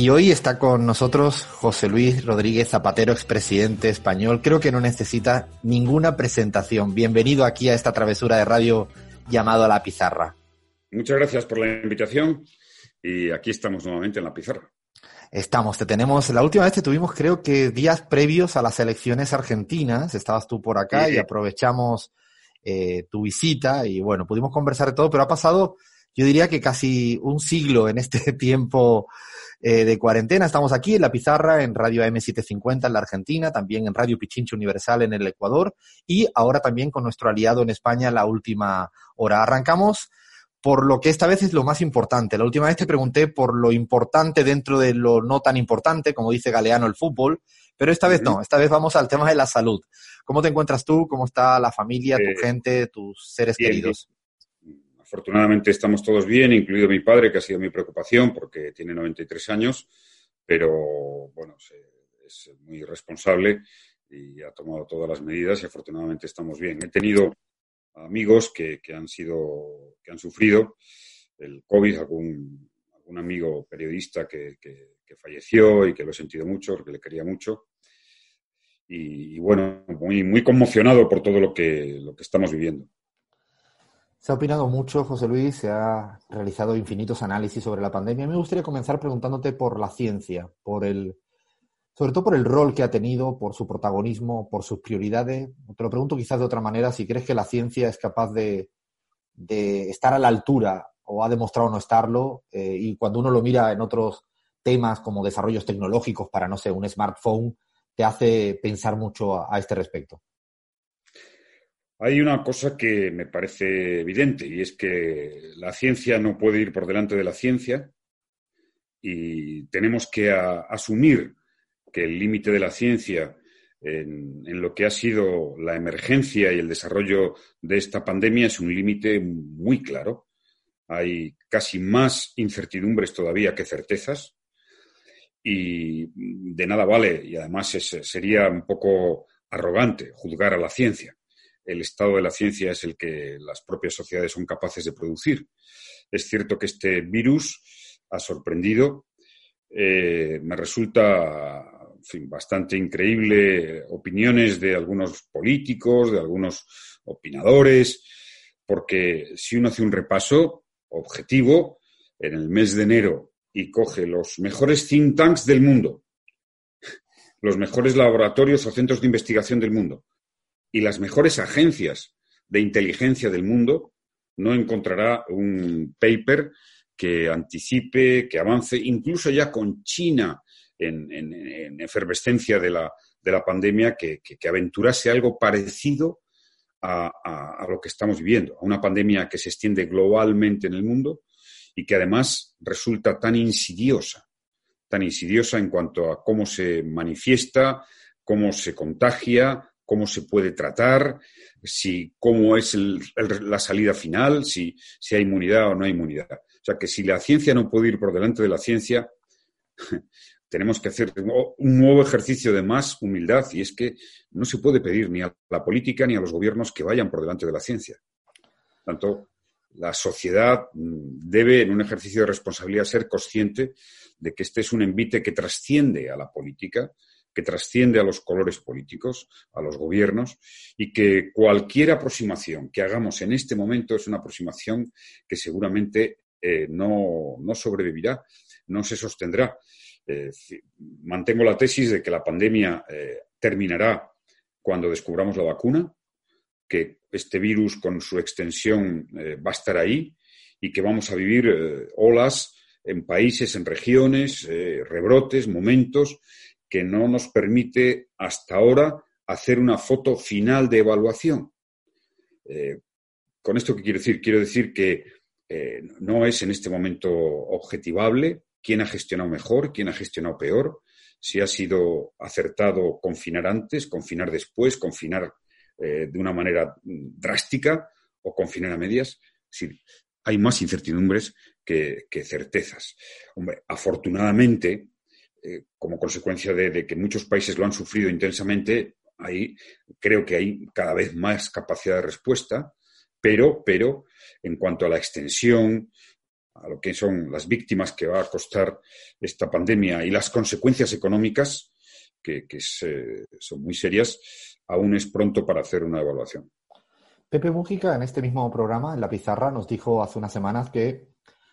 Y hoy está con nosotros José Luis Rodríguez Zapatero, expresidente español. Creo que no necesita ninguna presentación. Bienvenido aquí a esta travesura de radio llamado La Pizarra. Muchas gracias por la invitación y aquí estamos nuevamente en La Pizarra. Estamos, te tenemos. La última vez te tuvimos, creo que días previos a las elecciones argentinas. Estabas tú por acá y aprovechamos eh, tu visita y bueno, pudimos conversar de todo, pero ha pasado, yo diría que casi un siglo en este tiempo eh, de cuarentena. Estamos aquí en La Pizarra, en Radio AM750 en la Argentina, también en Radio Pichincho Universal en el Ecuador y ahora también con nuestro aliado en España, La Última Hora. Arrancamos por lo que esta vez es lo más importante. La última vez te pregunté por lo importante dentro de lo no tan importante, como dice Galeano el fútbol, pero esta vez no, esta vez vamos al tema de la salud. ¿Cómo te encuentras tú? ¿Cómo está la familia, tu eh, gente, tus seres queridos? Afortunadamente estamos todos bien, incluido mi padre, que ha sido mi preocupación porque tiene 93 años, pero bueno, es muy responsable y ha tomado todas las medidas y afortunadamente estamos bien. He tenido amigos que, han sido, que han sufrido el COVID, algún, amigo periodista que, falleció y que lo he sentido mucho, que le quería mucho. Y, bueno, muy, muy conmocionado por todo lo que, lo que estamos viviendo. Se ha opinado mucho, José Luis, se ha realizado infinitos análisis sobre la pandemia. Me gustaría comenzar preguntándote por la ciencia, por el, sobre todo por el rol que ha tenido, por su protagonismo, por sus prioridades. Te lo pregunto quizás de otra manera, si crees que la ciencia es capaz de, estar a la altura o ha demostrado no estarlo, eh, y cuando uno lo mira en otros temas como desarrollos tecnológicos para, no sé, un smartphone, te hace pensar mucho a este respecto. Hay una cosa que me parece evidente y es que la ciencia no puede ir por delante de la ciencia y tenemos que asumir que el límite de la ciencia en, lo que ha sido la emergencia y el desarrollo de esta pandemia es un límite muy claro. Hay casi más incertidumbres todavía que certezas y de nada vale, y además sería un poco arrogante juzgar a la ciencia el estado de la ciencia es el que las propias sociedades son capaces de producir. Es cierto que este virus ha sorprendido. Eh, me resulta bastante increíble opiniones de algunos políticos, de algunos opinadores, porque si uno hace un repaso objetivo en el mes de enero y coge los mejores think tanks del mundo, los mejores laboratorios o centros de investigación del mundo, y las mejores agencias de inteligencia del mundo, no encontrará un paper que anticipe, que avance, incluso ya con China en, efervescencia de la, de la pandemia, que, aventurase algo parecido a, a, lo que estamos viviendo, a una pandemia que se extiende globalmente en el mundo y que además resulta tan insidiosa, tan insidiosa en cuanto a cómo se manifiesta, cómo se contagia, cómo se puede tratar, si, cómo es la salida final, si, si hay inmunidad o no hay inmunidad. O sea que si la ciencia no puede ir por delante de la ciencia, tenemos que hacer un nuevo ejercicio de más humildad y es que no se puede pedir ni a la política ni a los gobiernos que vayan por delante de la ciencia. Tanto la sociedad mm, debe, en un ejercicio de responsabilidad, ser consciente de que este es un envite que trasciende a la política, que trasciende a los colores políticos, a los gobiernos, y que cualquier aproximación que hagamos en este momento es una aproximación que seguramente eh, no, sobrevivirá, no se sostendrá. Eh, mantengo la tesis de que la pandemia eh, terminará cuando descubramos la vacuna, que este virus con su extensión va a estar ahí y que vamos a vivir olas en países, en regiones, rebrotes, momentos que no nos permite hasta ahora hacer una foto final de evaluación. Eh, ¿Con esto qué quiero decir? Quiero decir que eh, no es en este momento objetivable quién ha gestionado mejor, quién ha gestionado peor, si ha sido acertado confinar antes, confinar después, confinar eh, de una manera drástica o confinar a medias. hay más incertidumbres que, que certezas. Hombre, afortunadamente, eh, como consecuencia de, que muchos países lo han sufrido intensamente, ahí creo que hay cada vez más capacidad de respuesta, pero, pero en cuanto a la extensión, lo que son las víctimas que va a costar esta pandemia y las consecuencias económicas, que, son muy serias, aún es pronto para hacer una evaluación. Pepe Mújica, en este mismo programa, en La Pizarra, nos dijo hace unas semanas que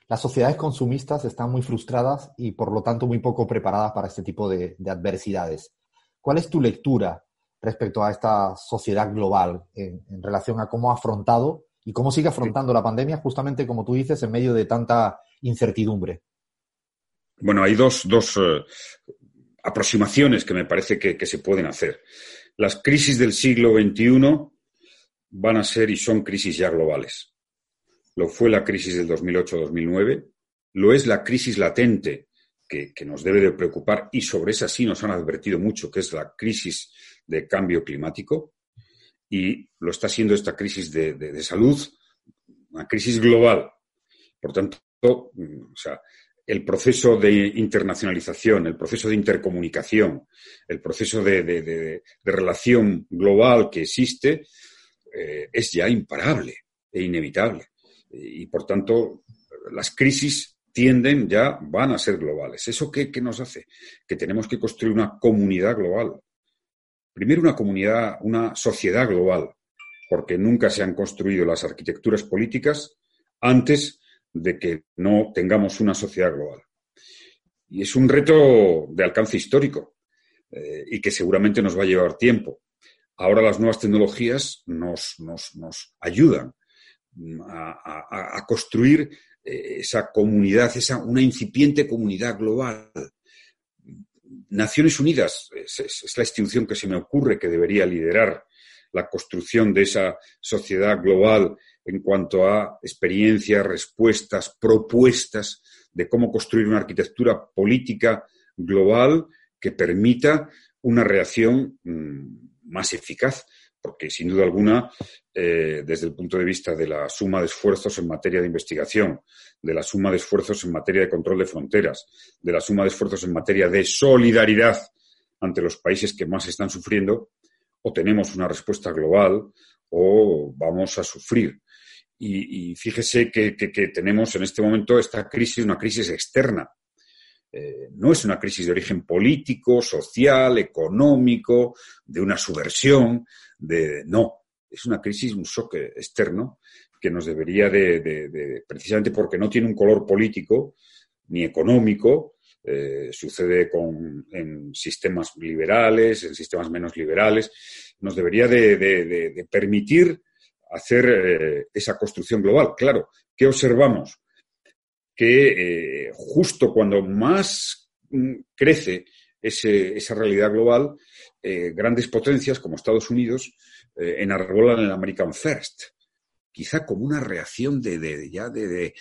las sociedades consumistas están muy frustradas y, por lo tanto, muy poco preparadas para este tipo de, adversidades. ¿Cuál es tu lectura respecto a esta sociedad global en, relación a cómo ha afrontado y cómo sigue afrontando la pandemia, justamente como tú dices, en medio de tanta incertidumbre? Bueno, hay dos, eh, aproximaciones que me parece que, se pueden hacer. Las crisis del siglo XXI van a ser y son crisis ya globales. Lo fue la crisis del 2008-2009, lo es la crisis latente que, nos debe de preocupar y sobre esa sí nos han advertido mucho, que es la crisis de cambio climático y lo está siendo esta crisis de, salud, una crisis global. Por tanto, o sea, el proceso de internacionalización, el proceso de intercomunicación, el proceso de, relación global que existe eh, es ya imparable e inevitable. Y por tanto, las crisis tienden ya, van a ser globales. ¿Eso qué, qué nos hace? Que tenemos que construir una comunidad global. Primero una comunidad, una sociedad global, porque nunca se han construido las arquitecturas políticas antes de que no tengamos una sociedad global. Y es un reto de alcance histórico eh, y que seguramente nos va a llevar tiempo. Ahora las nuevas tecnologías nos, nos, ayudan a, construir eh, esa comunidad, esa, una incipiente comunidad global. Naciones Unidas es, la institución que se me ocurre que debería liderar la construcción de esa sociedad global en cuanto a experiencias, respuestas, propuestas de cómo construir una arquitectura política global que permita una reacción mm, más eficaz, porque sin duda alguna, eh, desde el punto de vista de la suma de esfuerzos en materia de investigación, de la suma de esfuerzos en materia de control de fronteras, de la suma de esfuerzos en materia de solidaridad ante los países que más están sufriendo, o tenemos una respuesta global o vamos a sufrir. Y, fíjese que, tenemos en este momento esta crisis, una crisis externa. Eh, no es una crisis de origen político, social, económico, de una subversión, de no, es una crisis, un shock externo que nos debería de, precisamente porque no tiene un color político ni económico, eh, sucede con, en sistemas liberales, en sistemas menos liberales, nos debería de, permitir hacer eh, esa construcción global. Claro, ¿qué observamos? Que eh, justo cuando más mm, crece esa realidad global, eh, grandes potencias como Estados Unidos enarbolan el American First, quizá como una reacción de, ya de,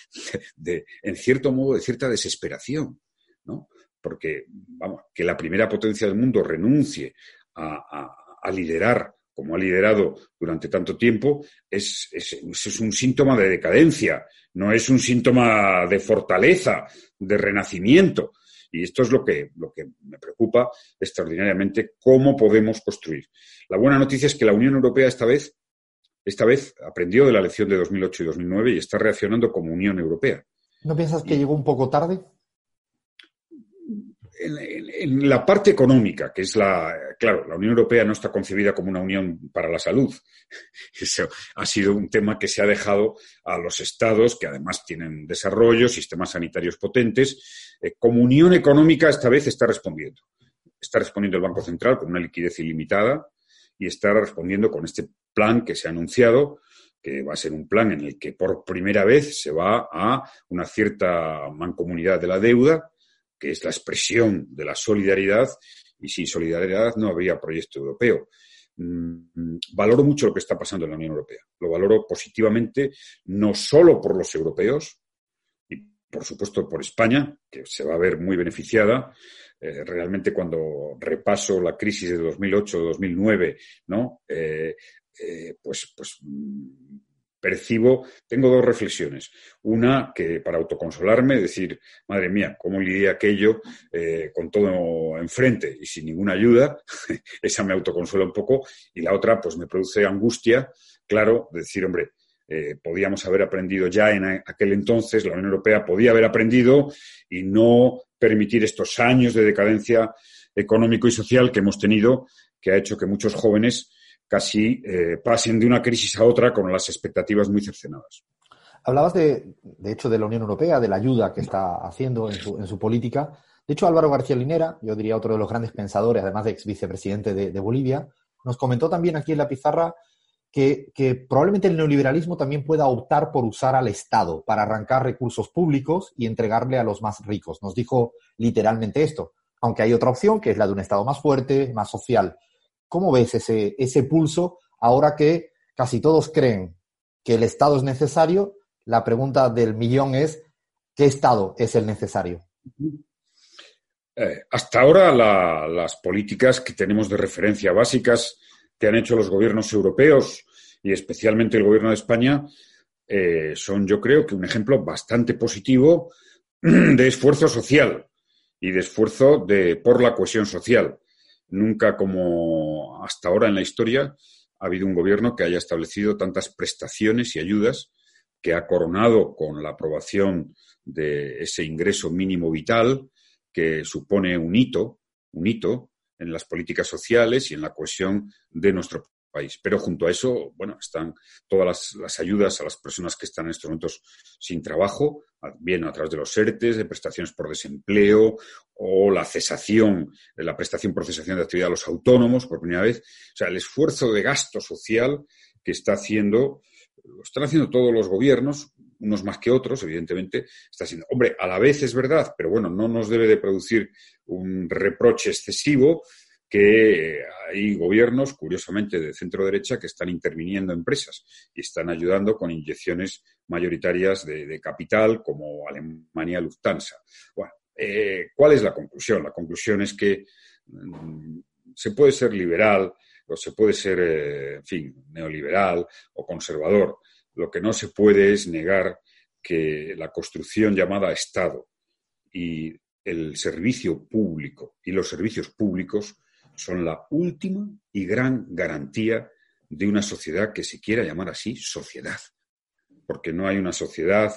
en cierto modo, de cierta desesperación, ¿no? Porque, vamos, que la primera potencia del mundo renuncie a liderar como ha liderado durante tanto tiempo, es, es, un síntoma de decadencia, no es un síntoma de fortaleza, de renacimiento. Y esto es lo que, lo que me preocupa extraordinariamente, cómo podemos construir. La buena noticia es que la Unión Europea esta vez, esta vez aprendió de la lección de 2008 y 2009 y está reaccionando como Unión Europea. ¿No piensas que llegó un poco tarde? En, la parte económica, que es la, claro, la Unión Europea no está concebida como una unión para la salud. Eso ha sido un tema que se ha dejado a los estados, que además tienen desarrollo, sistemas sanitarios potentes. Eh, como unión económica, esta vez está respondiendo. Está respondiendo el Banco Central con una liquidez ilimitada y está respondiendo con este plan que se ha anunciado, que va a ser un plan en el que por primera vez se va a una cierta mancomunidad de la deuda que es la expresión de la solidaridad, y sin solidaridad no habría proyecto europeo. Mm, valoro mucho lo que está pasando en la Unión Europea. Lo valoro positivamente, no solo por los europeos, y por supuesto por España, que se va a ver muy beneficiada. Eh, realmente cuando repaso la crisis de 2008-2009, ¿no? Eh, eh, pues, pues mm, percibo, tengo dos reflexiones. Una, que para autoconsolarme, decir, madre mía, ¿cómo lidié aquello eh, con todo enfrente y sin ninguna ayuda? Esa me autoconsuela un poco. Y la otra, pues me produce angustia, claro, decir, hombre, eh, podíamos haber aprendido ya en aquel entonces, la Unión Europea podía haber aprendido y no permitir estos años de decadencia económico y social que hemos tenido, que ha hecho que muchos jóvenes casi eh, pasen de una crisis a otra con las expectativas muy cercenadas. Hablabas de, de hecho, de la Unión Europea, de la ayuda que está haciendo en su, en su política. De hecho, Álvaro García Linera, yo diría otro de los grandes pensadores, además de ex vicepresidente de, Bolivia, nos comentó también aquí en la pizarra que, probablemente el neoliberalismo también pueda optar por usar al Estado para arrancar recursos públicos y entregarle a los más ricos. Nos dijo literalmente esto, aunque hay otra opción, que es la de un Estado más fuerte, más social. ¿Cómo ves ese, ese pulso ahora que casi todos creen que el Estado es necesario? La pregunta del millón es, ¿qué Estado es el necesario? Eh, hasta ahora la, las políticas que tenemos de referencia básicas que han hecho los gobiernos europeos y especialmente el gobierno de España eh, son, yo creo, que un ejemplo bastante positivo de esfuerzo social y de esfuerzo de, por la cohesión social. Nunca como hasta ahora en la historia ha habido un gobierno que haya establecido tantas prestaciones y ayudas que ha coronado con la aprobación de ese ingreso mínimo vital, que supone un hito, un hito en las políticas sociales y en la cohesión de nuestro país. Pero junto a eso, bueno, están todas las, ayudas a las personas que están en estos momentos sin trabajo, bien a través de los ERTES, de prestaciones por desempleo o la cesación la prestación por cesación de actividad a los autónomos por primera vez. O sea, el esfuerzo de gasto social que está haciendo, lo están haciendo todos los gobiernos, unos más que otros, evidentemente, está siendo. Hombre, a la vez es verdad, pero bueno, no nos debe de producir un reproche excesivo que hay gobiernos, curiosamente, de centro derecha que están interviniendo empresas y están ayudando con inyecciones mayoritarias de, capital, como Alemania Lufthansa. Bueno, eh, ¿cuál es la conclusión? La conclusión es que mmm, se puede ser liberal o se puede ser, eh, en fin, neoliberal o conservador, lo que no se puede es negar que la construcción llamada Estado y el servicio público y los servicios públicos son la última y gran garantía de una sociedad que se quiera llamar así sociedad. Porque no hay una sociedad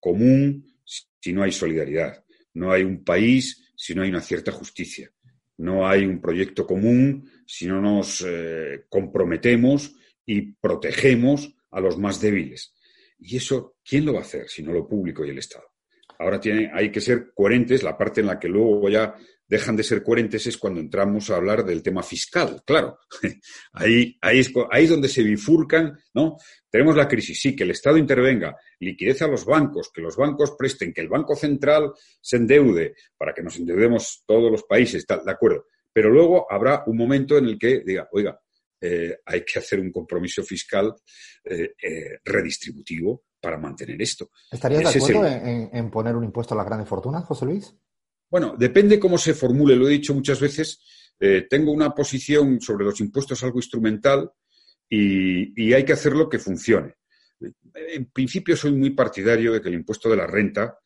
común si no hay solidaridad. No hay un país si no hay una cierta justicia. No hay un proyecto común si no nos eh, comprometemos y protegemos a los más débiles. Y eso, ¿quién lo va a hacer si no lo público y el Estado? Ahora tiene, hay que ser coherentes. La parte en la que luego ya dejan de ser coherentes es cuando entramos a hablar del tema fiscal. Claro, ahí, ahí, es, ahí es donde se bifurcan, ¿no? Tenemos la crisis, sí, que el Estado intervenga, liquidez a los bancos, que los bancos presten, que el Banco Central se endeude para que nos endeudemos todos los países, tal, de acuerdo. Pero luego habrá un momento en el que diga, oiga, eh, hay que hacer un compromiso fiscal eh, eh, redistributivo para mantener esto. ¿Estarías de acuerdo el... en, en, poner un impuesto a las grandes fortunas, José Luis? Bueno, depende cómo se formule, lo he dicho muchas veces. Eh, tengo una posición sobre los impuestos algo instrumental y, y hay que hacerlo que funcione. En principio soy muy partidario de que el impuesto de la renta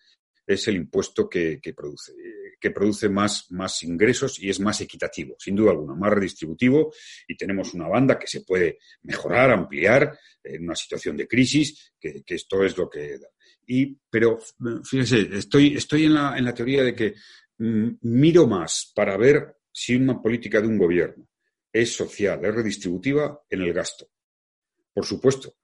es el impuesto que, que produce que produce más, más ingresos y es más equitativo, sin duda alguna, más redistributivo y tenemos una banda que se puede mejorar, ampliar en una situación de crisis, que, esto es lo que da. Y, pero fíjense, estoy, estoy en, la, en la teoría de que mm, miro más para ver si una política de un gobierno es social, es redistributiva en el gasto. Por supuesto,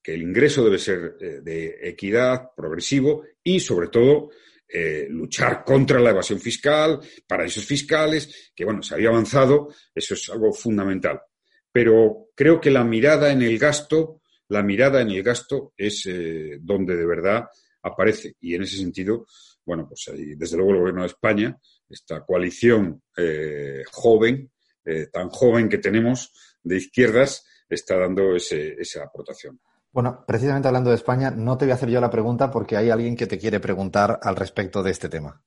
que el ingreso debe ser eh, de equidad, progresivo y, sobre todo, eh, luchar contra la evasión fiscal, paraísos fiscales, que bueno, se había avanzado, eso es algo fundamental. Pero creo que la mirada en el gasto, la mirada en el gasto es eh, donde de verdad aparece. Y en ese sentido, bueno, pues ahí, desde luego el gobierno de España, esta coalición eh, joven, eh, tan joven que tenemos de izquierdas, está dando ese, esa aportación. Bueno, precisamente hablando de España, no te voy a hacer yo la pregunta porque hay alguien que te quiere preguntar al respecto de este tema.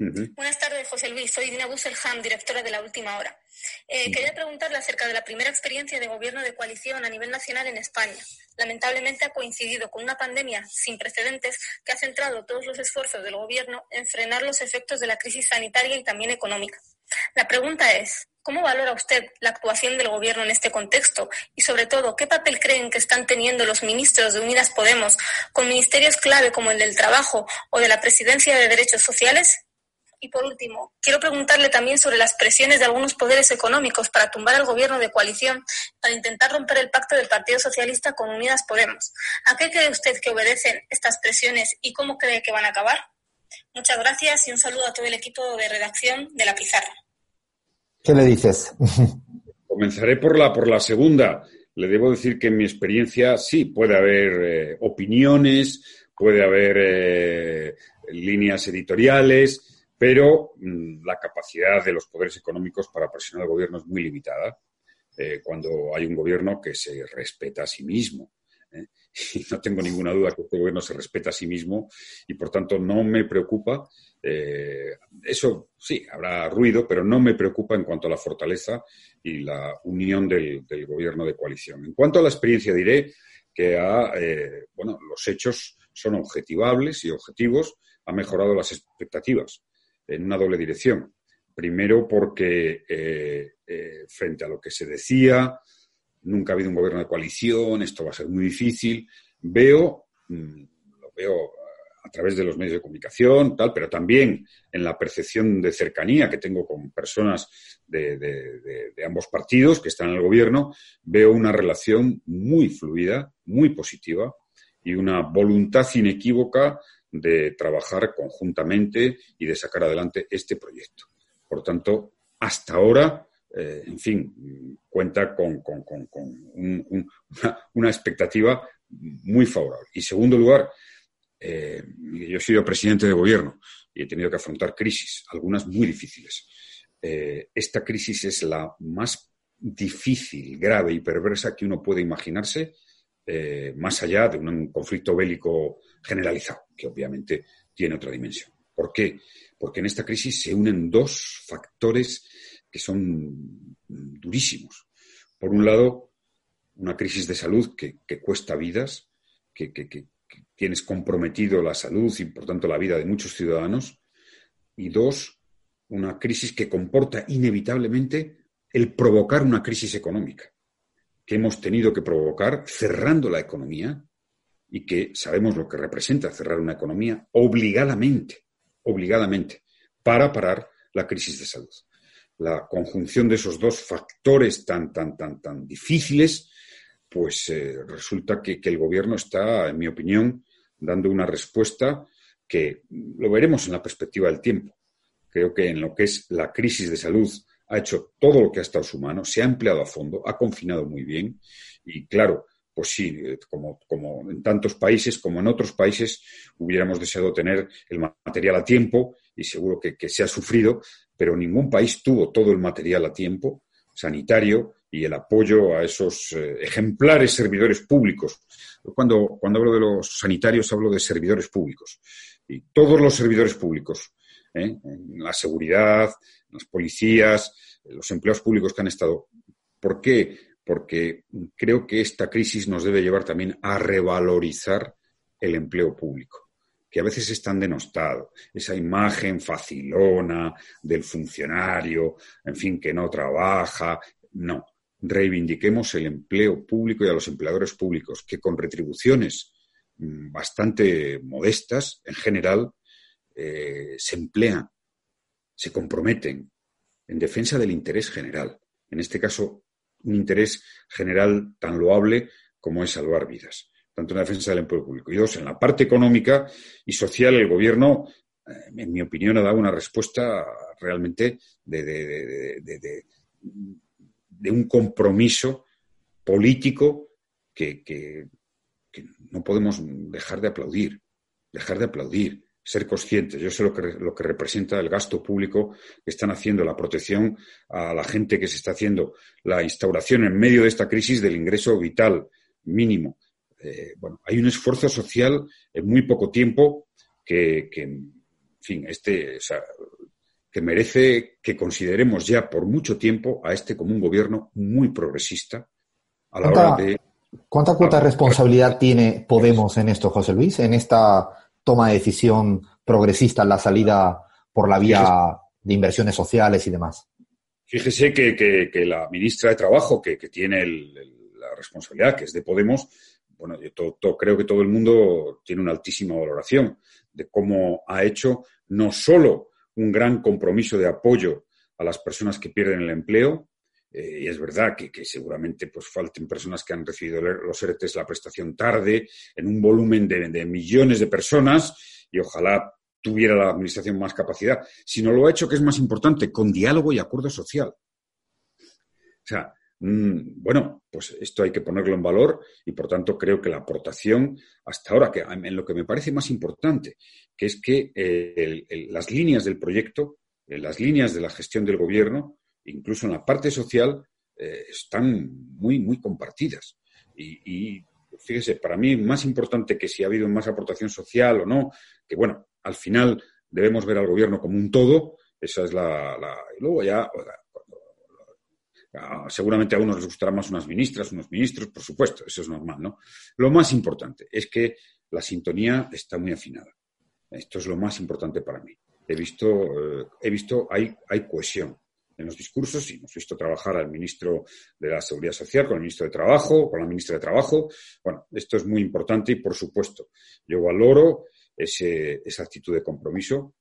Uh -huh. Buenas tardes, José Luis. Soy Dina Busselham, directora de La Última Hora. Eh, uh -huh. Quería preguntarle acerca de la primera experiencia de gobierno de coalición a nivel nacional en España. Lamentablemente ha coincidido con una pandemia sin precedentes que ha centrado todos los esfuerzos del gobierno en frenar los efectos de la crisis sanitaria y también económica. La pregunta es, ¿Cómo valora usted la actuación del Gobierno en este contexto? Y sobre todo, ¿qué papel creen que están teniendo los ministros de Unidas Podemos con ministerios clave como el del Trabajo o de la Presidencia de Derechos Sociales? Y por último, quiero preguntarle también sobre las presiones de algunos poderes económicos para tumbar al gobierno de coalición, para intentar romper el pacto del Partido Socialista con Unidas Podemos. ¿A qué cree usted que obedecen estas presiones y cómo cree que van a acabar? Muchas gracias y un saludo a todo el equipo de redacción de La Pizarra. ¿Qué le dices? Comenzaré por la, por la segunda. Le debo decir que en mi experiencia sí puede haber eh, opiniones, puede haber eh, líneas editoriales, pero mm, la capacidad de los poderes económicos para presionar al gobierno es muy limitada eh, cuando hay un gobierno que se respeta a sí mismo. Y no tengo ninguna duda que este gobierno se respeta a sí mismo y, por tanto, no me preocupa eh, eso sí, habrá ruido, pero no me preocupa en cuanto a la fortaleza y la unión del, gobierno de coalición. En cuanto a la experiencia, diré que eh, bueno, los hechos son objetivables y objetivos, ha mejorado las expectativas en una doble dirección. Primero porque eh, frente a lo que se decía, nunca ha habido un gobierno de coalición, esto va a ser muy difícil, veo, mm, lo veo través de los medios de comunicación, tal, pero también en la percepción de cercanía que tengo con personas de, ambos partidos que están en el gobierno, veo una relación muy fluida, muy positiva y una voluntad inequívoca de trabajar conjuntamente y de sacar adelante este proyecto. Por tanto, hasta ahora, eh, en fin, cuenta con, una, una expectativa muy favorable. Y segundo lugar, eh, yo he sido presidente de gobierno y he tenido que afrontar crisis, algunas muy difíciles. Eh, esta crisis es la más difícil, grave y perversa que uno puede imaginarse, eh, más allá de un conflicto bélico generalizado, que obviamente tiene otra dimensión. ¿Por qué? Porque en esta crisis se unen dos factores que son durísimos. Por un lado, una crisis de salud que, cuesta vidas, que, tienes comprometido la salud y, por tanto, la vida de muchos ciudadanos. Y dos, una crisis que comporta inevitablemente el provocar una crisis económica, que hemos tenido que provocar cerrando la economía y que sabemos lo que representa cerrar una economía obligadamente, obligadamente, para parar la crisis de salud. La conjunción de esos dos factores tan, tan, tan, tan difíciles pues eh, resulta que, el gobierno está, en mi opinión, dando una respuesta que lo veremos en la perspectiva del tiempo. Creo que en lo que es la crisis de salud ha hecho todo lo que ha estado su mano, se ha empleado a fondo, ha confinado muy bien y claro, pues sí, eh, como, en tantos países, como en otros países, hubiéramos deseado tener el material a tiempo y seguro que se ha sufrido, pero ningún país tuvo todo el material a tiempo sanitario y el apoyo a esos eh, ejemplares servidores públicos. Cuando, cuando hablo de los sanitarios hablo de servidores públicos. Y todos los servidores públicos, ¿eh? la seguridad, las policías, los empleados públicos que han estado. ¿Por qué? Porque creo que esta crisis nos debe llevar también a revalorizar el empleo público que a veces es tan denostado, esa imagen facilona del funcionario, en fin, que no trabaja. No, reivindiquemos el empleo público y a los empleadores públicos, que con retribuciones mm, bastante modestas, en general, eh, se emplean, se comprometen en defensa del interés general. En este caso, un interés general tan loable como es salvar vidas, tanto en la defensa del empleo público. Y dos, en la parte económica y social, el Gobierno, eh, en mi opinión, ha dado una respuesta realmente de de un compromiso político que, no podemos dejar de aplaudir, dejar de aplaudir, ser conscientes. Yo sé lo que, lo que representa el gasto público que están haciendo, la protección a la gente que se está haciendo, la instauración en medio de esta crisis del ingreso vital mínimo. Eh, bueno, hay un esfuerzo social en muy poco tiempo que, en fin, este, que merece que consideremos ya por mucho tiempo a este como un gobierno muy progresista a la hora de... ¿Cuánta cuota de responsabilidad tiene Podemos en esto, José Luis, en esta toma de decisión progresista en la salida por la vía de inversiones sociales y demás? Fíjese que, la ministra de Trabajo, que, tiene la responsabilidad, que es de Podemos, bueno, yo creo que todo el mundo tiene una altísima valoración de cómo ha hecho no solo un gran compromiso de apoyo a las personas que pierden el empleo, eh, y es verdad que, seguramente pues, falten personas que han recibido los ERTES la prestación tarde, en un volumen de, millones de personas, y ojalá tuviera la Administración más capacidad, sino lo ha hecho, que es más importante, con diálogo y acuerdo social. O sea, bueno, pues esto hay que ponerlo en valor y por tanto creo que la aportación hasta ahora, que en lo que me parece más importante, que es que eh, las líneas del proyecto, eh, las líneas de la gestión del gobierno, incluso en la parte social, eh, están muy, muy compartidas. Y, y, fíjese, para mí más importante que si ha habido más aportación social o no, que bueno, al final debemos ver al gobierno como un todo, esa es la... y luego ya, seguramente a unos les gustará más unas ministras, unos ministros, por supuesto, eso es normal, ¿no? Lo más importante es que la sintonía está muy afinada. Esto es lo más importante para mí. He visto, eh, he visto hay, hay cohesión en los discursos y hemos visto trabajar al ministro de la Seguridad Social, con el ministro de Trabajo, con la ministra de Trabajo. Bueno, esto es muy importante y, por supuesto, yo valoro ese, esa actitud de compromiso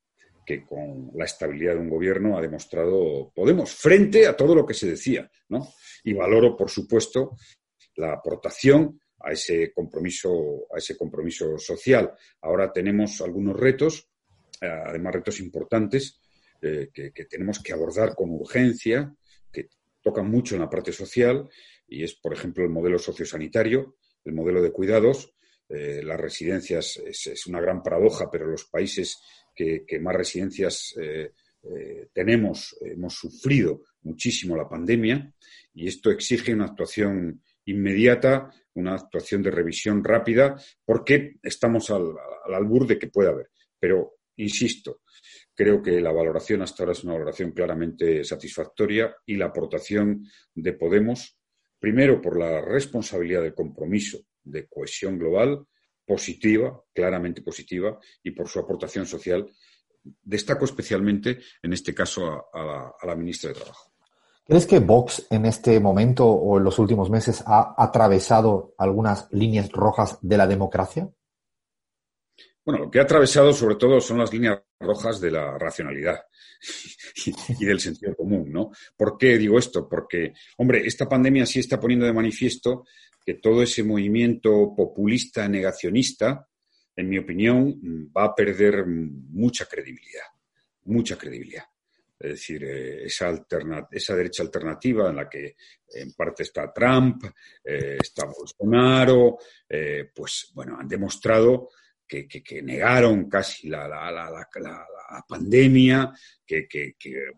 que con la estabilidad de un gobierno ha demostrado Podemos frente a todo lo que se decía, ¿no? Y valoro, por supuesto, la aportación a ese compromiso, a ese compromiso social. Ahora tenemos algunos retos, eh, además retos importantes, eh, que, tenemos que abordar con urgencia, que tocan mucho en la parte social, y es, por ejemplo, el modelo sociosanitario, el modelo de cuidados. Eh, las residencias es, una gran paradoja, pero los países que, más residencias eh, tenemos hemos sufrido muchísimo la pandemia y esto exige una actuación inmediata, una actuación de revisión rápida, porque estamos al, al albur de que pueda haber. Pero, insisto, Creo que la valoración hasta ahora es una valoración claramente satisfactoria y la aportación de Podemos, primero por la responsabilidad del compromiso de cohesión global, positiva, claramente positiva, y por su aportación social. Destaco especialmente, en este caso, a, la, ministra de Trabajo. ¿Crees que Vox en este momento o en los últimos meses ha atravesado algunas líneas rojas de la democracia? Bueno, lo que ha atravesado sobre todo son las líneas rojas de la racionalidad y, del sentido común, ¿no? ¿Por qué digo esto? Porque, hombre, esta pandemia sí está poniendo de manifiesto que todo ese movimiento populista negacionista, en mi opinión, va a perder mucha credibilidad, mucha credibilidad. Es decir, eh, esa, esa derecha alternativa en la que en parte está Trump, eh, está Bolsonaro, eh, pues bueno, han demostrado que, negaron casi la, pandemia, que,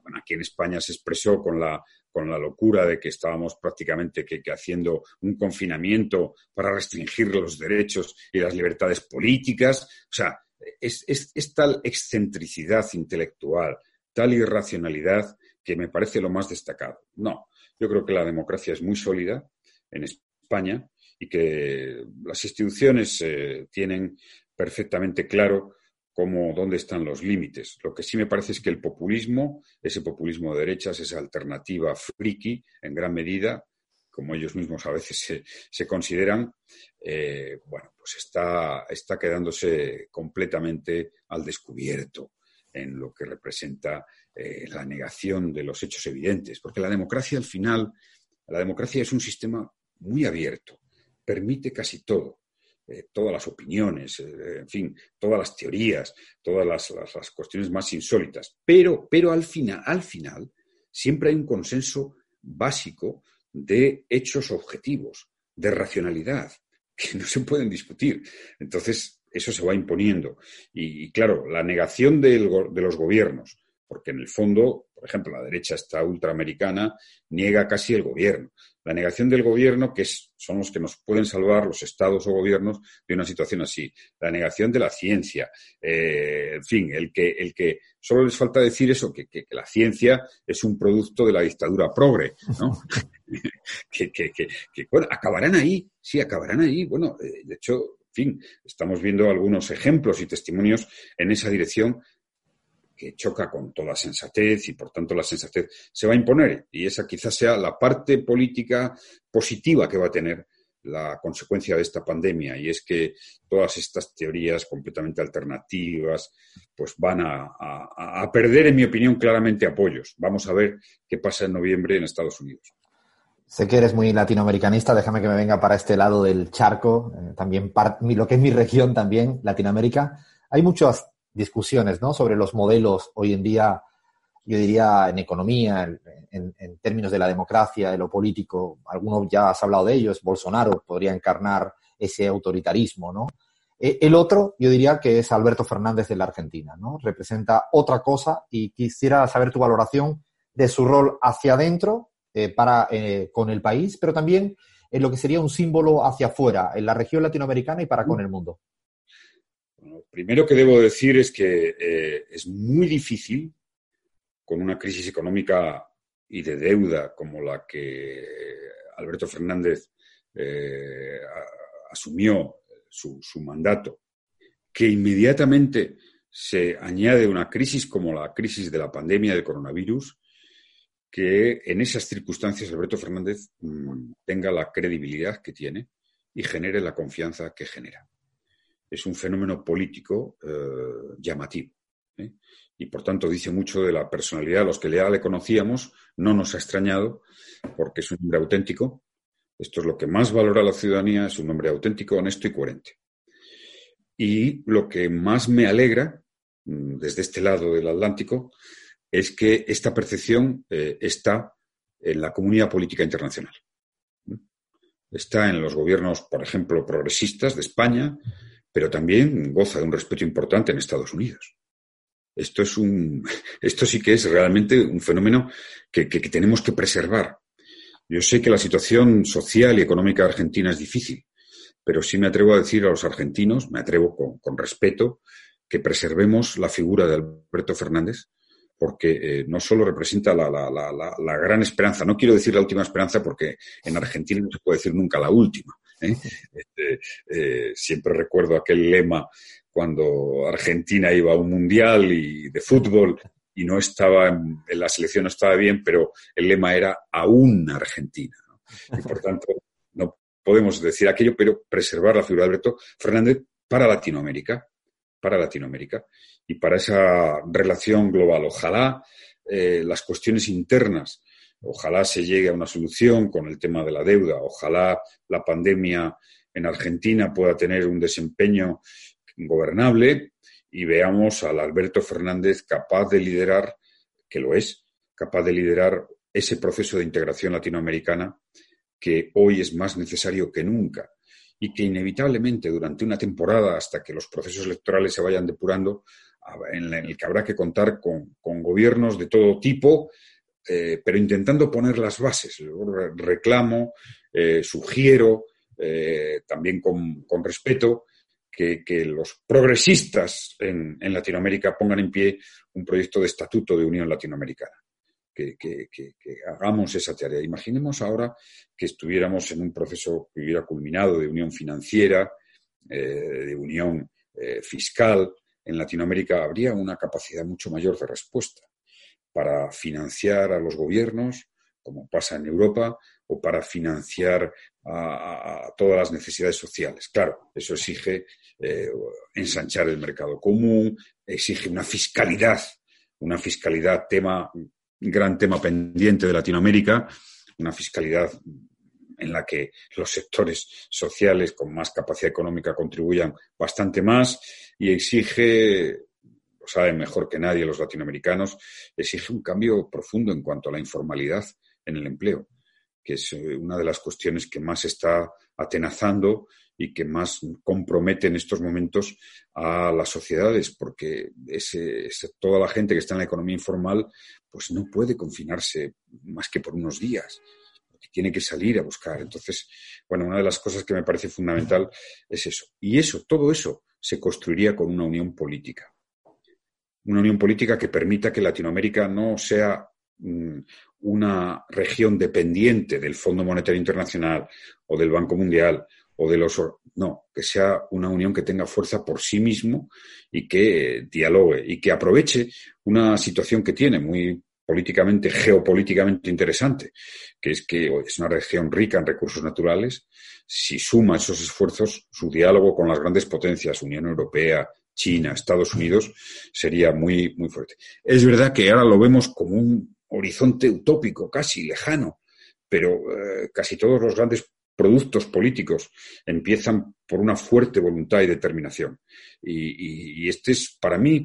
bueno, aquí en España se expresó con la, con la locura de que estábamos prácticamente que, haciendo un confinamiento para restringir los derechos y las libertades políticas. O sea, es, es tal excentricidad intelectual, tal irracionalidad que me parece lo más destacado. No, yo creo que la democracia es muy sólida en España y que las instituciones eh, tienen perfectamente claro cómo, dónde están los límites. Lo que sí me parece es que el populismo, ese populismo de derechas, esa alternativa friki, en gran medida, como ellos mismos a veces se, consideran, eh, bueno, pues está, está quedándose completamente al descubierto en lo que representa eh, la negación de los hechos evidentes. Porque la democracia, al final, la democracia es un sistema muy abierto, permite casi todo. Eh, todas las opiniones, eh, en fin, todas las teorías, todas las, cuestiones más insólitas. Pero, pero al final, al final, siempre hay un consenso básico de hechos objetivos, de racionalidad, que no se pueden discutir. Entonces, eso se va imponiendo. Y, claro, la negación de los gobiernos, porque en el fondo, por ejemplo, la derecha está ultraamericana, niega casi el gobierno. La negación del gobierno, que son los que nos pueden salvar los estados o gobiernos de una situación así, la negación de la ciencia, eh, en fin, el que, el que solo les falta decir eso, que, la ciencia es un producto de la dictadura progre, ¿no? que, bueno, acabarán ahí, sí, acabarán ahí, bueno, eh, de hecho, en fin, estamos viendo algunos ejemplos y testimonios en esa dirección que choca con toda sensatez y por tanto la sensatez se va a imponer. Y esa quizás sea la parte política positiva que va a tener la consecuencia de esta pandemia y es que todas estas teorías completamente alternativas pues van a, perder, en mi opinión, claramente apoyos. Vamos a ver qué pasa en noviembre en Estados Unidos. Sé que eres muy latinoamericanista, déjame que me venga para este lado del charco, eh, también lo que es mi región también, Latinoamérica. Hay muchas discusiones ¿no? sobre los modelos hoy en día yo diría, en economía, en, términos de la democracia, de lo político, algunos ya has hablado de ellos, Bolsonaro podría encarnar ese autoritarismo, ¿no? E, el otro, yo diría que es Alberto Fernández de la Argentina, ¿no? Representa otra cosa y quisiera saber tu valoración de su rol hacia adentro eh, para, eh, con el país, pero también en lo que sería un símbolo hacia afuera, en la región latinoamericana y para con el mundo. Primero que debo decir es que eh, es muy difícil con una crisis económica y de deuda como la que Alberto Fernández eh, asumió su, mandato, que inmediatamente se añade una crisis como la crisis de la pandemia del coronavirus, que en esas circunstancias Alberto Fernández mm, tenga la credibilidad que tiene y genere la confianza que genera. Es un fenómeno político eh, llamativo. ¿eh? y por tanto dice mucho de la personalidad los que ya le conocíamos, no nos ha extrañado porque es un hombre auténtico. Esto es lo que más valora la ciudadanía, es un hombre auténtico, honesto y coherente. Y lo que más me alegra mm, desde este lado del Atlántico es que esta percepción eh, está en la comunidad política internacional. Está en los gobiernos, por ejemplo, progresistas de España, pero también goza de un respeto importante en Estados Unidos. Esto, es un, esto sí que es realmente un fenómeno que, tenemos que preservar. Yo sé que la situación social y económica de argentina es difícil, pero sí me atrevo a decir a los argentinos, me atrevo con, respeto, que preservemos la figura de Alberto Fernández, porque eh, no solo representa la, la, gran esperanza, no quiero decir la última esperanza porque en Argentina no se puede decir nunca la última. ¿Eh? Este, eh, siempre recuerdo aquel lema cuando Argentina iba a un mundial y de fútbol y no estaba en, la selección no estaba bien, pero el lema era aún Argentina. Y por tanto, no podemos decir aquello, pero preservar la figura de Alberto Fernández para Latinoamérica, para Latinoamérica y para esa relación global. Ojalá eh, las cuestiones internas, ojalá se llegue a una solución con el tema de la deuda, ojalá la pandemia en Argentina pueda tener un desempeño gobernable y veamos al Alberto Fernández capaz de liderar, que lo es, capaz de liderar ese proceso de integración latinoamericana que hoy es más necesario que nunca y que inevitablemente durante una temporada, hasta que los procesos electorales se vayan depurando, en el que habrá que contar con, gobiernos de todo tipo, eh, pero intentando poner las bases. Reclamo, eh, sugiero, eh, también con, con respeto, que, los progresistas en, Latinoamérica pongan en pie un proyecto de estatuto de Unión Latinoamericana. Que, hagamos esa tarea. Imaginemos ahora que estuviéramos en un proceso que hubiera culminado de unión financiera, de unión fiscal. En Latinoamérica habría una capacidad mucho mayor de respuesta para financiar a los gobiernos, como pasa en Europa, o para financiar a, todas las necesidades sociales. Claro, eso exige eh, ensanchar el mercado común, exige una fiscalidad, una fiscalidad, tema, gran tema pendiente de Latinoamérica, una fiscalidad en la que los sectores sociales con más capacidad económica contribuyan bastante más y exige, lo saben mejor que nadie los latinoamericanos, exige un cambio profundo en cuanto a la informalidad en el empleo que es eh, una de las cuestiones que más está atenazando y que más compromete en estos momentos a las sociedades, porque ese, toda la gente que está en la economía informal pues no puede confinarse más que por unos días, tiene que salir a buscar. Entonces, bueno, una de las cosas que me parece fundamental es eso. Y eso, todo eso, se construiría con una unión política. Una unión política que permita que Latinoamérica no sea mm, una región dependiente del Fondo Monetario Internacional o del Banco Mundial o de los... No, que sea una unión que tenga fuerza por sí mismo y que dialogue y que aproveche una situación que tiene muy políticamente, geopolíticamente interesante, que es que es una región rica en recursos naturales. Si suma esos esfuerzos, su diálogo con las grandes potencias, Unión Europea, China, Estados Unidos, sería muy, muy fuerte. Es verdad que ahora lo vemos como un horizonte utópico, casi lejano, pero eh, casi todos los grandes productos políticos empiezan por una fuerte voluntad y determinación. Y, este es, para mí,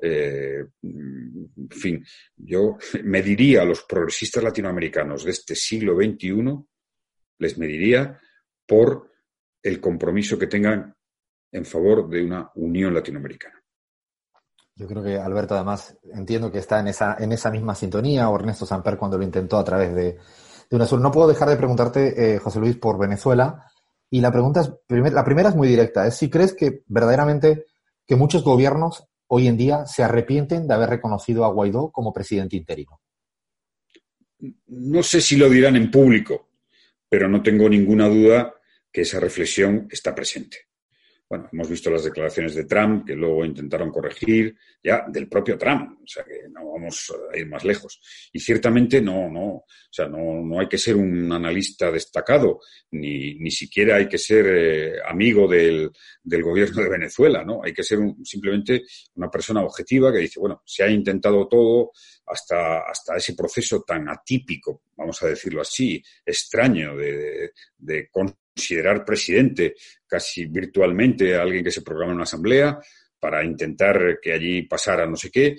eh, en fin, yo me diría a los progresistas latinoamericanos de este siglo XXI, les mediría por el compromiso que tengan en favor de una unión latinoamericana. Yo creo que Alberto además entiendo que está en esa, en esa misma sintonía, o Ernesto Samper cuando lo intentó a través de, de UNASUR. No puedo dejar de preguntarte, eh, José Luis, por Venezuela. Y la pregunta es, la primera es muy directa, es si crees que verdaderamente que muchos gobiernos hoy en día se arrepienten de haber reconocido a Guaidó como presidente interino. No sé si lo dirán en público, pero no tengo ninguna duda que esa reflexión está presente. Bueno, hemos visto las declaraciones de Trump que luego intentaron corregir, ya del propio Trump, o sea que no vamos a ir más lejos. Y ciertamente no, no, o sea, no, no hay que ser un analista destacado, ni, ni siquiera hay que ser eh, amigo del, del, gobierno de Venezuela, ¿no? Hay que ser simplemente una persona objetiva que dice, bueno, se ha intentado todo hasta, hasta ese proceso tan atípico, vamos a decirlo así, extraño de, de, considerar presidente casi virtualmente a alguien que se programa en una asamblea para intentar que allí pasara no sé qué.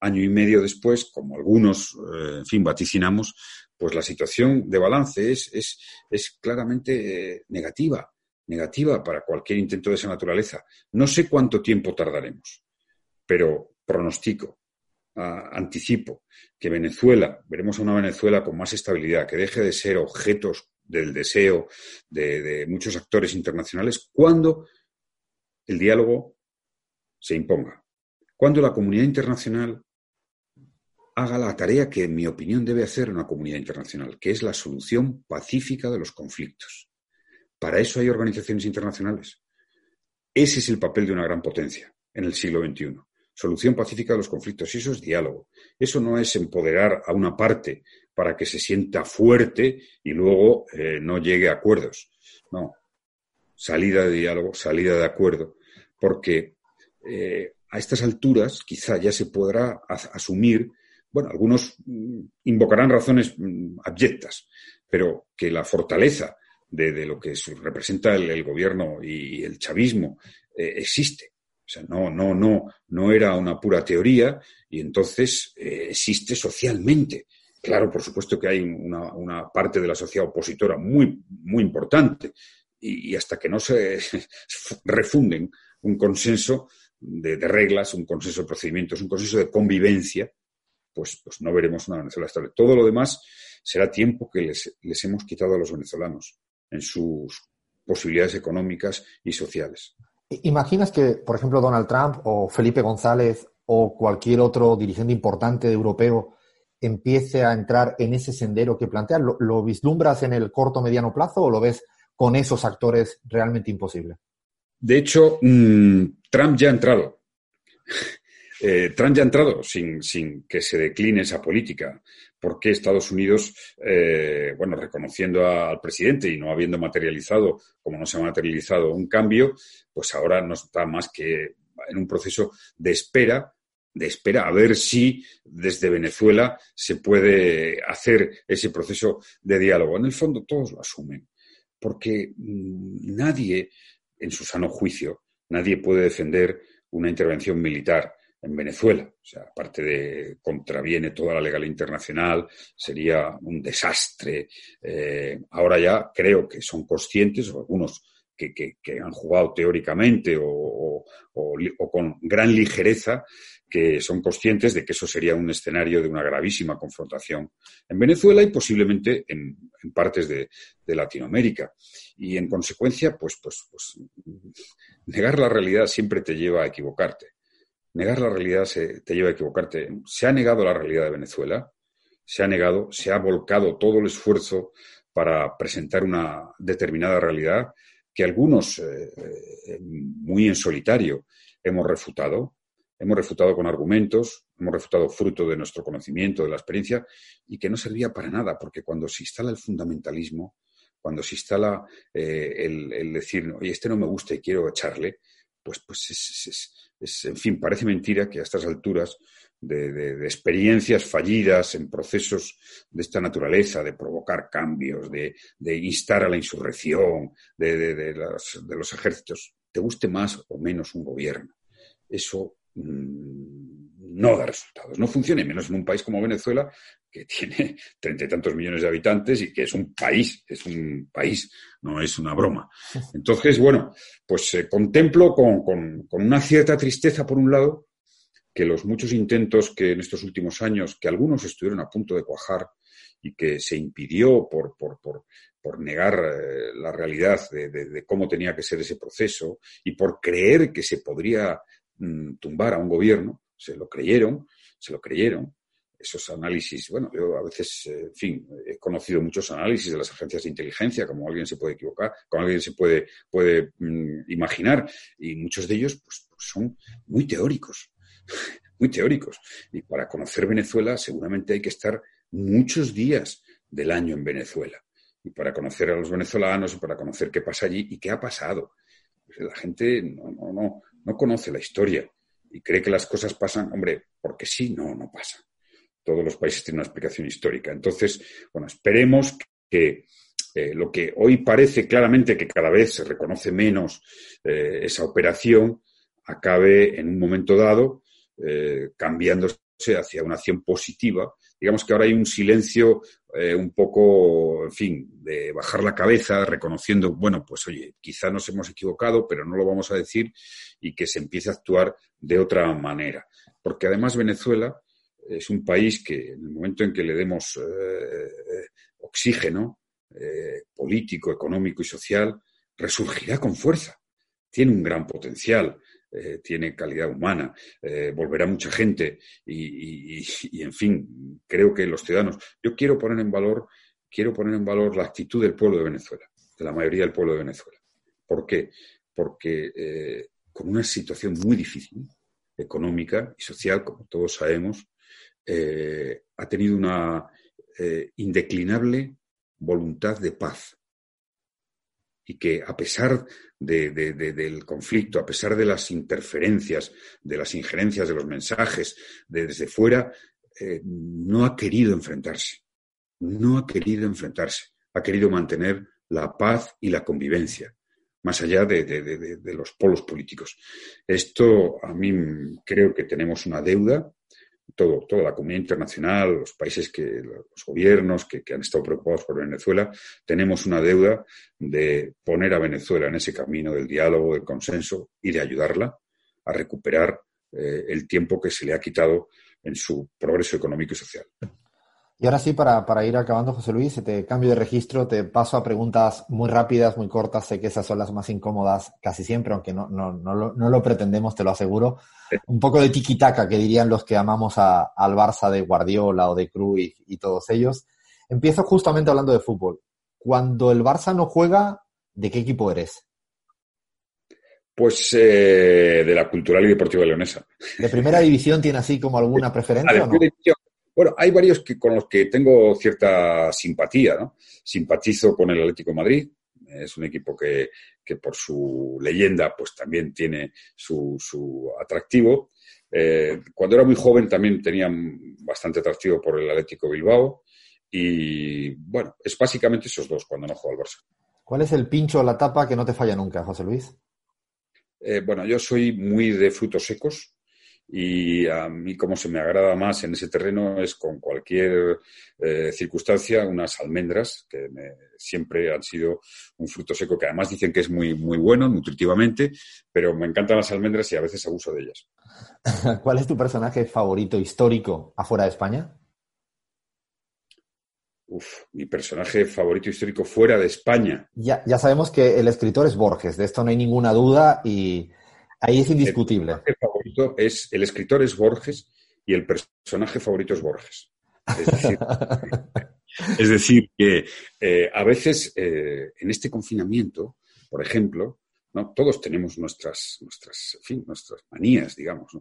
Año y medio después, como algunos, eh, en fin, vaticinamos, pues la situación de balance es, es, es claramente eh, negativa, negativa para cualquier intento de esa naturaleza. No sé cuánto tiempo tardaremos, pero pronostico, anticipo, que Venezuela, veremos a una Venezuela con más estabilidad, que deje de ser objetos del deseo de, muchos actores internacionales cuando el diálogo se imponga, cuando la comunidad internacional haga la tarea que, en mi opinión, debe hacer una comunidad internacional, que es la solución pacífica de los conflictos. Para eso hay organizaciones internacionales. Ese es el papel de una gran potencia en el siglo XXI. Solución pacífica de los conflictos. Y eso es diálogo. Eso no es empoderar a una parte para que se sienta fuerte y luego eh, no llegue a acuerdos. No, salida de diálogo, salida de acuerdo, porque eh, a estas alturas quizá ya se podrá asumir, bueno, algunos mm, invocarán razones mm, abyectas, pero que la fortaleza de, lo que representa el, gobierno y el chavismo eh, existe. O sea, no, no, no, no era una pura teoría y entonces existe socialmente. Claro, por supuesto que hay una, parte de la sociedad opositora muy, muy importante y, hasta que no se refunden un consenso de, reglas, un consenso de procedimientos, un consenso de convivencia, pues, pues no veremos una Venezuela estable. Todo lo demás será tiempo que les, les hemos quitado a los venezolanos en sus posibilidades económicas y sociales. ¿Imaginas que, por ejemplo, Donald Trump o Felipe González o cualquier otro dirigente importante europeo empiece a entrar en ese sendero que plantea? ¿Lo, vislumbras en el corto mediano plazo o lo ves con esos actores realmente imposible? De hecho, mm, Trump ya ha entrado. Eh, Trump ya ha entrado sin, que se decline esa política, porque Estados Unidos, eh, bueno, reconociendo al presidente y no habiendo materializado, como no se ha materializado, un cambio, pues ahora no está más que en un proceso de espera de espera a ver si desde Venezuela se puede hacer ese proceso de diálogo. En el fondo todos lo asumen, porque mm, nadie, en su sano juicio, nadie puede defender una intervención militar en Venezuela. O sea, aparte de contraviene toda la legalidad internacional, sería un desastre. Eh, ahora ya creo que son conscientes, o algunos que, han jugado teóricamente o, con gran ligereza, que son conscientes de que eso sería un escenario de una gravísima confrontación en Venezuela y posiblemente en, partes de, Latinoamérica. Y en consecuencia, pues, pues, pues, negar la realidad siempre te lleva a equivocarte. Negar la realidad se, te lleva a equivocarte. Se ha negado la realidad de Venezuela, se ha negado, se ha volcado todo el esfuerzo para presentar una determinada realidad que algunos, eh, muy en solitario, hemos refutado. Hemos refutado con argumentos, hemos refutado fruto de nuestro conocimiento, de la experiencia, y que no servía para nada, porque cuando se instala el fundamentalismo, cuando se instala eh, el, decir, oye, este no me gusta y quiero echarle, pues, pues es, en fin, parece mentira que a estas alturas de, experiencias fallidas en procesos de esta naturaleza, de provocar cambios, de, instar a la insurrección de, los, ejércitos, te guste más o menos un gobierno. Eso mm, no da resultados, no funciona, menos en un país como Venezuela, que tiene treinta y tantos millones de habitantes y que es un país, es un país, no es una broma. Entonces, bueno, pues eh, contemplo con, con, una cierta tristeza, por un lado, que los muchos intentos que en estos últimos años, que algunos estuvieron a punto de cuajar y que se impidió por, por, por, negar eh, la realidad de, cómo tenía que ser ese proceso y por creer que se podría mm, tumbar a un gobierno, se lo creyeron, se lo creyeron, esos análisis, bueno, yo a veces, eh, en fin, he conocido muchos análisis de las agencias de inteligencia, como alguien se puede equivocar, como alguien se puede, puede mm, imaginar, y muchos de ellos pues son muy teóricos, muy teóricos. Y para conocer Venezuela seguramente hay que estar muchos días del año en Venezuela. Y para conocer a los venezolanos y para conocer qué pasa allí y qué ha pasado. Pues la gente no, no, no, no conoce la historia y cree que las cosas pasan, hombre, porque sí, no, no pasa todos los países tienen una explicación histórica. Entonces, bueno, esperemos que eh, lo que hoy parece claramente que cada vez se reconoce menos eh, esa operación acabe en un momento dado eh, cambiándose hacia una acción positiva. Digamos que ahora hay un silencio un poco, en fin, de bajar la cabeza, reconociendo, bueno, pues oye, quizá nos hemos equivocado, pero no lo vamos a decir, y que se empiece a actuar de otra manera. Porque además Venezuela, es un país que en el momento en que le demos eh, eh, oxígeno eh, político, económico y social, resurgirá con fuerza. Tiene un gran potencial, tiene calidad humana, volverá mucha gente y, en fin, creo que los ciudadanos. Yo quiero poner en valor, quiero poner en valor la actitud del pueblo de Venezuela, de la mayoría del pueblo de Venezuela. ¿Por qué? Porque con una situación muy difícil, económica y social, como todos sabemos, eh, ha tenido una eh, indeclinable voluntad de paz y que a pesar del conflicto, a pesar de las interferencias, de las injerencias de los mensajes de desde fuera, eh, no ha querido enfrentarse, no ha querido enfrentarse, ha querido mantener la paz y la convivencia, más allá de los polos políticos. Esto a mí creo que tenemos una deuda todo, toda la comunidad internacional, los países que, los gobiernos que, han estado preocupados por Venezuela, tenemos una deuda de poner a Venezuela en ese camino del diálogo, del consenso y de ayudarla a recuperar eh, el tiempo que se le ha quitado en su progreso económico y social. Y ahora sí, para, para, ir acabando, José Luis, te cambio de registro, te paso a preguntas muy rápidas, muy cortas. Sé que esas son las más incómodas casi siempre, aunque no, no, no, lo, no lo pretendemos, te lo aseguro. Un poco de tiquitaca, que dirían los que amamos a, al Barça de Guardiola o de Cruyff y, todos ellos. Empiezo justamente hablando de fútbol. Cuando el Barça no juega, ¿de qué equipo eres? Pues eh, de la Cultural y Deportiva Leonesa. ¿De primera división tiene así como alguna preferencia? o no? Bueno, hay varios que, con los que tengo cierta simpatía, ¿no? Simpatizo con el Atlético de Madrid, es un equipo que, por su leyenda pues también tiene su, su atractivo. Eh, cuando era muy joven también tenía bastante atractivo por el Atlético Bilbao y bueno, es básicamente esos dos cuando no juego al Barça. ¿Cuál es el pincho o la tapa que no te falla nunca, José Luis? Eh, bueno, yo soy muy de frutos secos, y a mí como se me agrada más en ese terreno es con cualquier eh, circunstancia unas almendras que siempre han sido un fruto seco que además dicen que es muy, muy bueno nutritivamente, pero me encantan las almendras y a veces abuso de ellas. ¿Cuál es tu personaje favorito histórico afuera de España? Uf, mi personaje favorito histórico fuera de España. Ya, ya sabemos que el escritor es Borges, de esto no hay ninguna duda y Ahí es indiscutible. El, favorito es, el escritor es Borges y el personaje favorito es Borges. Es decir, que eh, a veces eh, en este confinamiento por ejemplo, ¿no? Todos tenemos nuestras, nuestras, nuestras manías, digamos,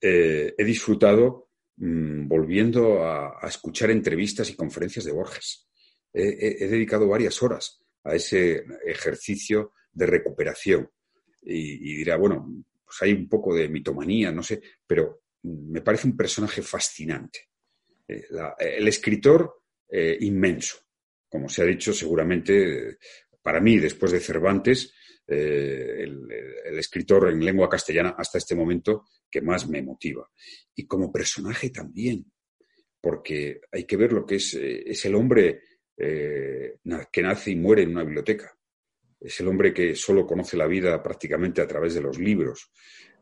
eh, he disfrutado mm, volviendo a, escuchar entrevistas y conferencias de Borges. he dedicado varias horas a ese ejercicio de recuperación. Y, dirá, bueno, pues hay un poco de mitomanía, no sé, pero me parece un personaje fascinante. Eh, el escritor eh, inmenso, como se ha dicho seguramente, para mí, después de Cervantes, eh, el, escritor en lengua castellana hasta este momento que más me motiva. Y como personaje también, porque hay que ver lo que es, es el hombre que nace y muere en una biblioteca. Es el hombre que solo conoce la vida prácticamente a través de los libros.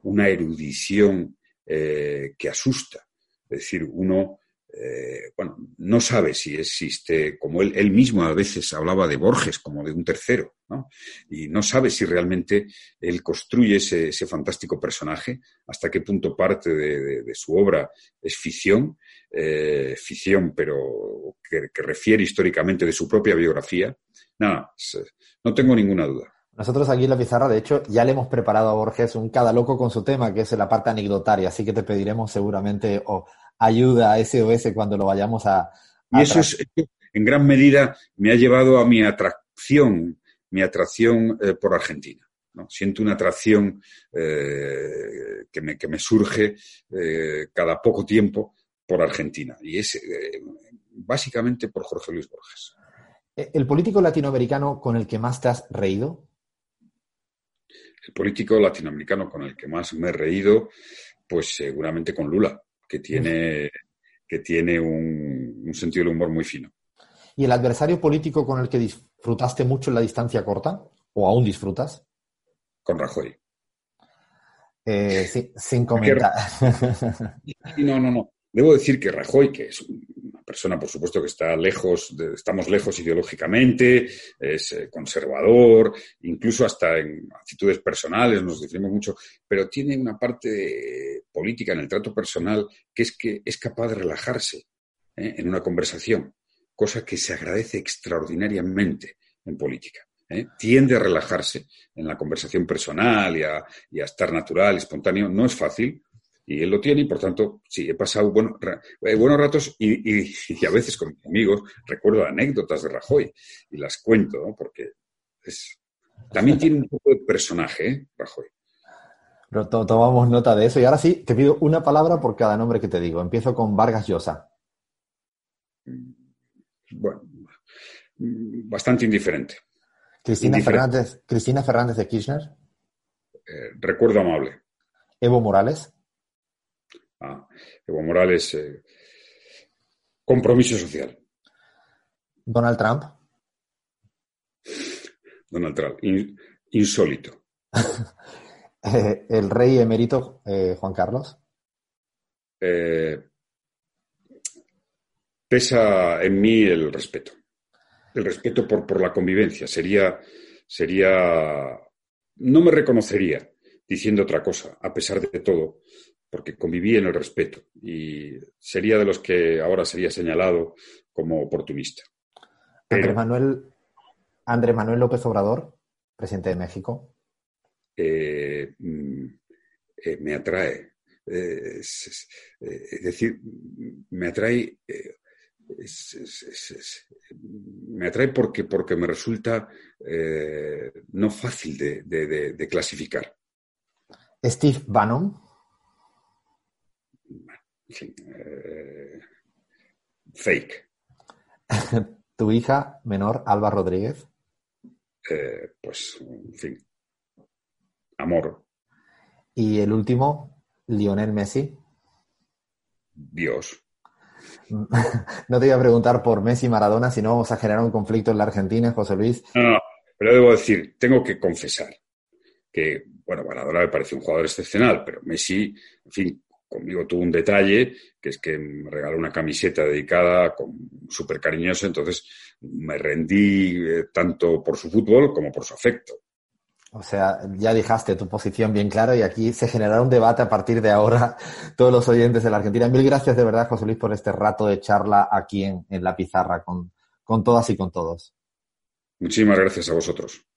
Una erudición eh, que asusta. Es decir, uno eh, bueno, no sabe si existe, como él, él, mismo a veces hablaba de Borges como de un tercero, ¿no? y no sabe si realmente él construye ese, fantástico personaje, hasta qué punto parte de, su obra es ficción, eh, ficción pero que, refiere históricamente de su propia biografía. Nada, no tengo ninguna duda. Nosotros aquí en la pizarra, de hecho, ya le hemos preparado a Borges un cada loco con su tema, que es la parte anecdotaria, así que te pediremos seguramente ayuda a SOS cuando lo vayamos a... y eso es, en gran medida me ha llevado a mi atracción, mi atracción eh, por Argentina. ¿no? Siento una atracción eh, que, me, que, me, surge eh, cada poco tiempo por Argentina. Y es básicamente por Jorge Luis Borges. ¿El político latinoamericano con el que más te has reído? El político latinoamericano con el que más me he reído, pues seguramente con Lula, que tiene, que tiene un, sentido del humor muy fino. ¿Y el adversario político con el que disfrutaste mucho en la distancia corta? ¿O aún disfrutas? Con Rajoy. Eh, sí, sin comentar. No, no, no. Debo decir que Rajoy, que es una persona, por supuesto, que está lejos, estamos lejos ideológicamente, es eh, conservador, incluso hasta en actitudes personales nos decimos mucho, pero tiene una parte política en el trato personal que es que es capaz de relajarse ¿eh? en una conversación, cosa que se agradece extraordinariamente en política. ¿eh? Tiende a relajarse en la conversación personal y a, y a estar natural, espontáneo. No es fácil, y él lo tiene y por tanto, sí, he pasado bueno, eh, buenos ratos y, y, a veces con mis amigos recuerdo anécdotas de Rajoy y las cuento, ¿no? porque es, también tiene un poco de personaje, ¿eh? Rajoy. Pero tomamos nota de eso y ahora sí, te pido una palabra por cada nombre que te digo. Empiezo con Vargas Llosa. Mm, bueno, mm, bastante indiferente. Cristina, Fernández, Cristina Fernández de Kirchner. Eh, recuerdo amable. Evo Morales. Evo Morales, eh, compromiso social. Donald Trump. Donald Trump, insólito. Eh, el rey emérito eh, Juan Carlos. pesa en mí el respeto. El respeto por, por la convivencia. Sería, sería, no me reconocería diciendo otra cosa, a pesar de todo, porque conviví en el respeto y sería de los que ahora sería señalado como oportunista. Andrés, Manuel, Andrés Manuel López Obrador, presidente de México. Eh, mm, eh, me atrae. Eh, es, decir, me atrae. me atrae porque, porque me resulta no fácil de, de clasificar. Steve Bannon. Eh, fake. ¿Tu hija menor, Alba Rodríguez? Eh, pues, en fin, amor. ¿Y el último, Lionel Messi? Dios. No te iba a preguntar por Messi y Maradona, si no vamos a generar un conflicto en la Argentina, José Luis. No, no, pero debo decir, tengo que confesar que, bueno, Maradona me parece un jugador excepcional, pero Messi, en fin, conmigo tuvo un detalle, que es que me regaló una camiseta dedicada, súper cariñosa, entonces me rendí eh, tanto por su fútbol como por su afecto. O sea, ya dejaste tu posición bien clara y aquí se generará un debate a partir de ahora, todos los oyentes de la Argentina. Mil gracias de verdad, José Luis, por este rato de charla aquí en, en la pizarra con, con todas y con todos. Muchísimas gracias a vosotros.